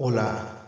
Hola,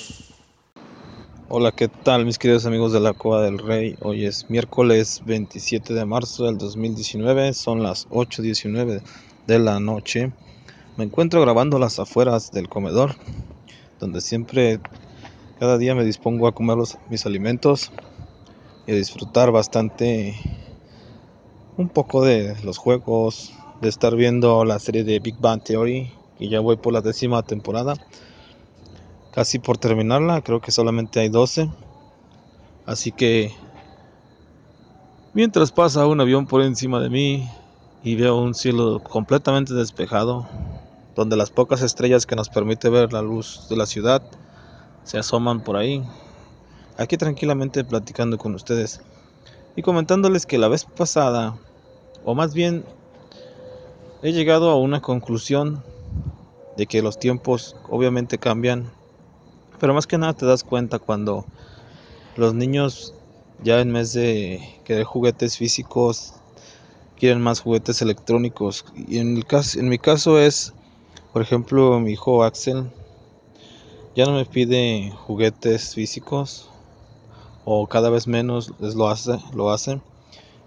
Hola, ¿qué tal mis queridos amigos de la Cueva del Rey? Hoy es miércoles 27 de marzo del 2019, son las 8.19 de la noche. Me encuentro grabando las afueras del comedor, donde siempre, cada día me dispongo a comer mis alimentos y a disfrutar bastante un poco de los juegos, de estar viendo la serie de Big Bang Theory, y ya voy por la décima temporada casi por terminarla, creo que solamente hay 12. Así que mientras pasa un avión por encima de mí y veo un cielo completamente despejado, donde las pocas estrellas que nos permite ver la luz de la ciudad se asoman por ahí, aquí tranquilamente platicando con ustedes y comentándoles que la vez pasada, o más bien he llegado a una conclusión de que los tiempos obviamente cambian pero más que nada te das cuenta cuando los niños ya en vez de querer juguetes físicos quieren más juguetes electrónicos. Y en, el caso, en mi caso es, por ejemplo, mi hijo Axel ya no me pide juguetes físicos o cada vez menos lo hace, lo hace.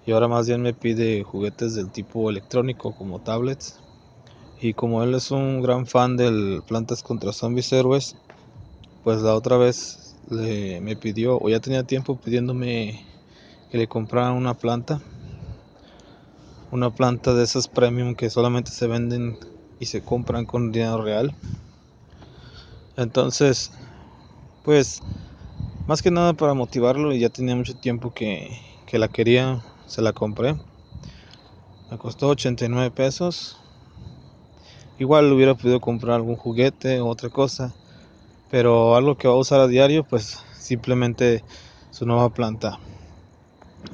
Y ahora más bien me pide juguetes del tipo electrónico como tablets. Y como él es un gran fan del Plantas contra Zombies Héroes, pues la otra vez le, me pidió, o ya tenía tiempo pidiéndome que le comprara una planta. Una planta de esas premium que solamente se venden y se compran con dinero real. Entonces, pues, más que nada para motivarlo, y ya tenía mucho tiempo que, que la quería, se la compré. Me costó 89 pesos. Igual hubiera podido comprar algún juguete o otra cosa pero algo que va a usar a diario, pues simplemente su nueva planta.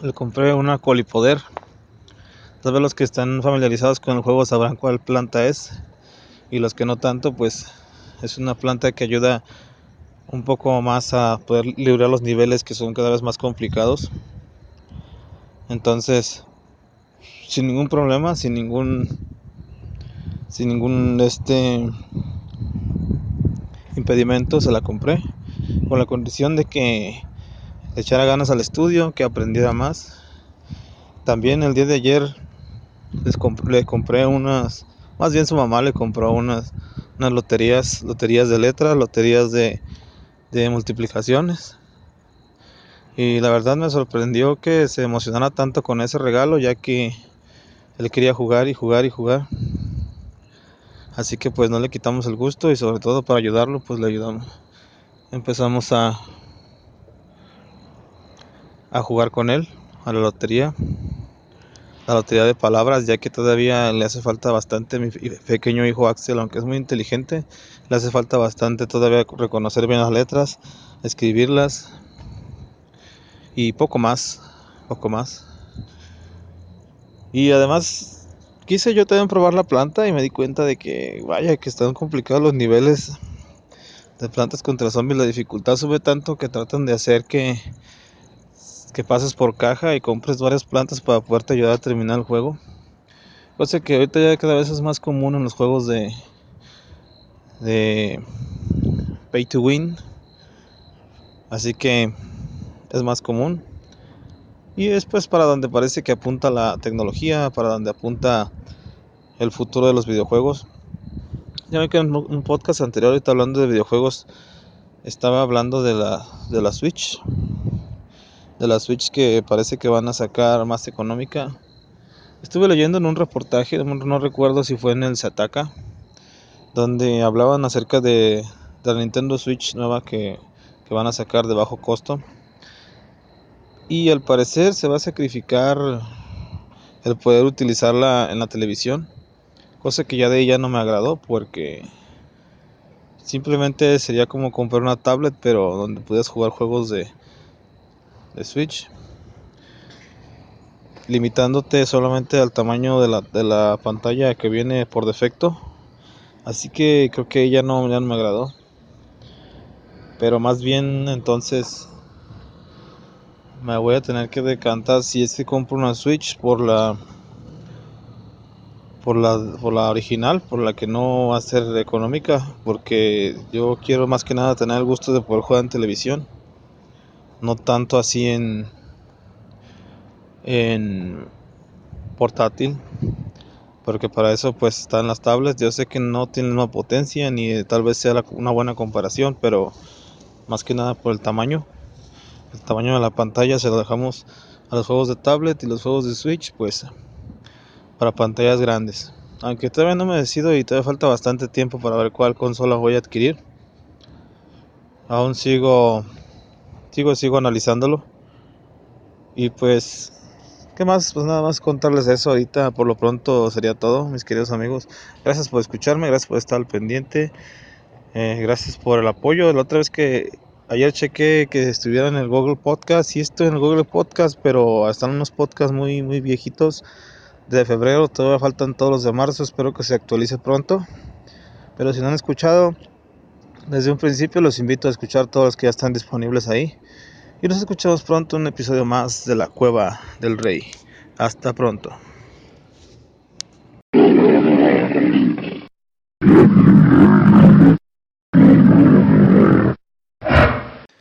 Le compré una colipoder. Tal vez los que están familiarizados con el juego sabrán cuál planta es. Y los que no tanto, pues es una planta que ayuda un poco más a poder librar los niveles que son cada vez más complicados. Entonces, sin ningún problema, sin ningún sin ningún este impedimento se la compré con la condición de que le echara ganas al estudio, que aprendiera más. También el día de ayer les le compré unas, más bien su mamá le compró unas, unas loterías, loterías de letras, loterías de, de multiplicaciones. Y la verdad me sorprendió que se emocionara tanto con ese regalo, ya que él quería jugar y jugar y jugar. Así que pues no le quitamos el gusto y sobre todo para ayudarlo pues le ayudamos. Empezamos a a jugar con él a la lotería. La lotería de palabras, ya que todavía le hace falta bastante mi pequeño hijo Axel, aunque es muy inteligente, le hace falta bastante todavía reconocer bien las letras, escribirlas y poco más, poco más. Y además quise yo también probar la planta y me di cuenta de que, vaya, que están complicados los niveles de plantas contra zombies. La dificultad sube tanto que tratan de hacer que, que pases por caja y compres varias plantas para poderte ayudar a terminar el juego. Cosa que ahorita ya cada vez es más común en los juegos de, de pay to win. Así que es más común. Y es pues para donde parece que apunta la tecnología, para donde apunta el futuro de los videojuegos. Ya ve que en un podcast anterior, ahorita hablando de videojuegos, estaba hablando de la, de la Switch. De la Switch que parece que van a sacar más económica. Estuve leyendo en un reportaje, no recuerdo si fue en el Sataka, donde hablaban acerca de, de la Nintendo Switch nueva que, que van a sacar de bajo costo. Y al parecer se va a sacrificar el poder utilizarla en la televisión, cosa que ya de ella no me agradó porque simplemente sería como comprar una tablet pero donde pudieras jugar juegos de, de Switch limitándote solamente al tamaño de la, de la pantalla que viene por defecto. Así que creo que ella no, ya no me agradó. Pero más bien entonces me voy a tener que decantar si es que compro una Switch por la por la por la original, por la que no va a ser económica, porque yo quiero más que nada tener el gusto de poder jugar en televisión, no tanto así en en portátil, porque para eso pues están las tablets, yo sé que no tienen una potencia ni tal vez sea una buena comparación, pero más que nada por el tamaño el tamaño de la pantalla se lo dejamos a los juegos de tablet y los juegos de Switch, pues para pantallas grandes. Aunque todavía no me decido y todavía falta bastante tiempo para ver cuál consola voy a adquirir. Aún sigo sigo sigo analizándolo. Y pues ¿qué más? Pues nada más contarles eso ahorita por lo pronto sería todo, mis queridos amigos. Gracias por escucharme, gracias por estar al pendiente. Eh, gracias por el apoyo. La otra vez que Ayer chequé que estuviera en el Google Podcast. Sí estoy en el Google Podcast, pero están unos podcasts muy, muy viejitos de febrero. Todavía faltan todos los de marzo. Espero que se actualice pronto. Pero si no han escuchado desde un principio, los invito a escuchar todos los que ya están disponibles ahí. Y nos escuchamos pronto en un episodio más de La Cueva del Rey. Hasta pronto.